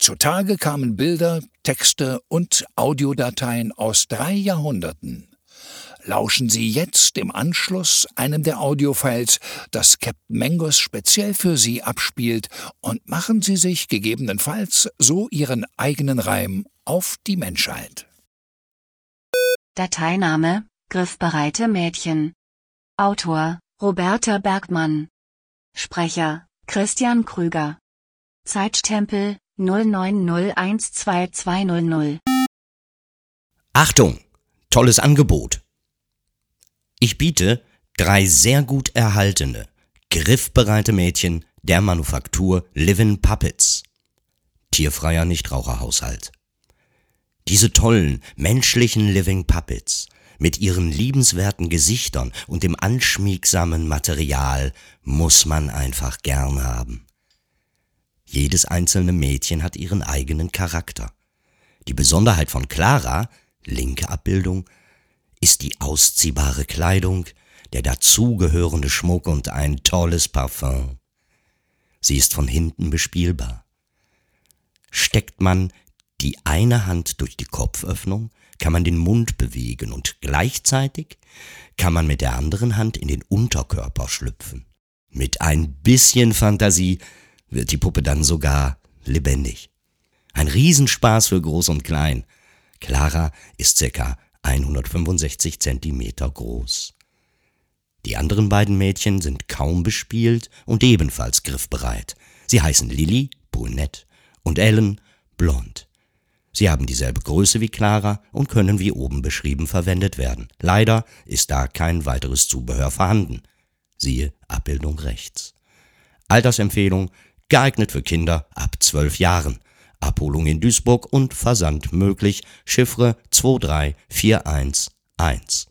Zutage kamen Bilder, Texte und Audiodateien aus drei Jahrhunderten. Lauschen Sie jetzt im Anschluss einem der Audiofiles, das Captain Mangos speziell für Sie abspielt, und machen Sie sich gegebenenfalls so Ihren eigenen Reim auf die Menschheit. Dateiname Griffbereite Mädchen. Autor Roberta Bergmann. Sprecher Christian Krüger. Zeitstempel 09012200. Achtung! Tolles Angebot! Ich biete drei sehr gut erhaltene, griffbereite Mädchen der Manufaktur Livin Puppets. Tierfreier Nichtraucherhaushalt. Diese tollen, menschlichen Living Puppets mit ihren liebenswerten Gesichtern und dem anschmiegsamen Material muss man einfach gern haben. Jedes einzelne Mädchen hat ihren eigenen Charakter. Die Besonderheit von Clara, linke Abbildung, ist die ausziehbare Kleidung, der dazugehörende Schmuck und ein tolles Parfum. Sie ist von hinten bespielbar. Steckt man die eine Hand durch die Kopföffnung, kann man den Mund bewegen und gleichzeitig kann man mit der anderen Hand in den Unterkörper schlüpfen. Mit ein bisschen Fantasie wird die Puppe dann sogar lebendig. Ein Riesenspaß für Groß und Klein. Clara ist circa 165 Zentimeter groß. Die anderen beiden Mädchen sind kaum bespielt und ebenfalls griffbereit. Sie heißen Lilly, brünett, und Ellen, blond. Sie haben dieselbe Größe wie Clara und können wie oben beschrieben verwendet werden. Leider ist da kein weiteres Zubehör vorhanden. Siehe Abbildung rechts. Altersempfehlung geeignet für Kinder ab zwölf Jahren. Abholung in Duisburg und Versand möglich. Chiffre 23411.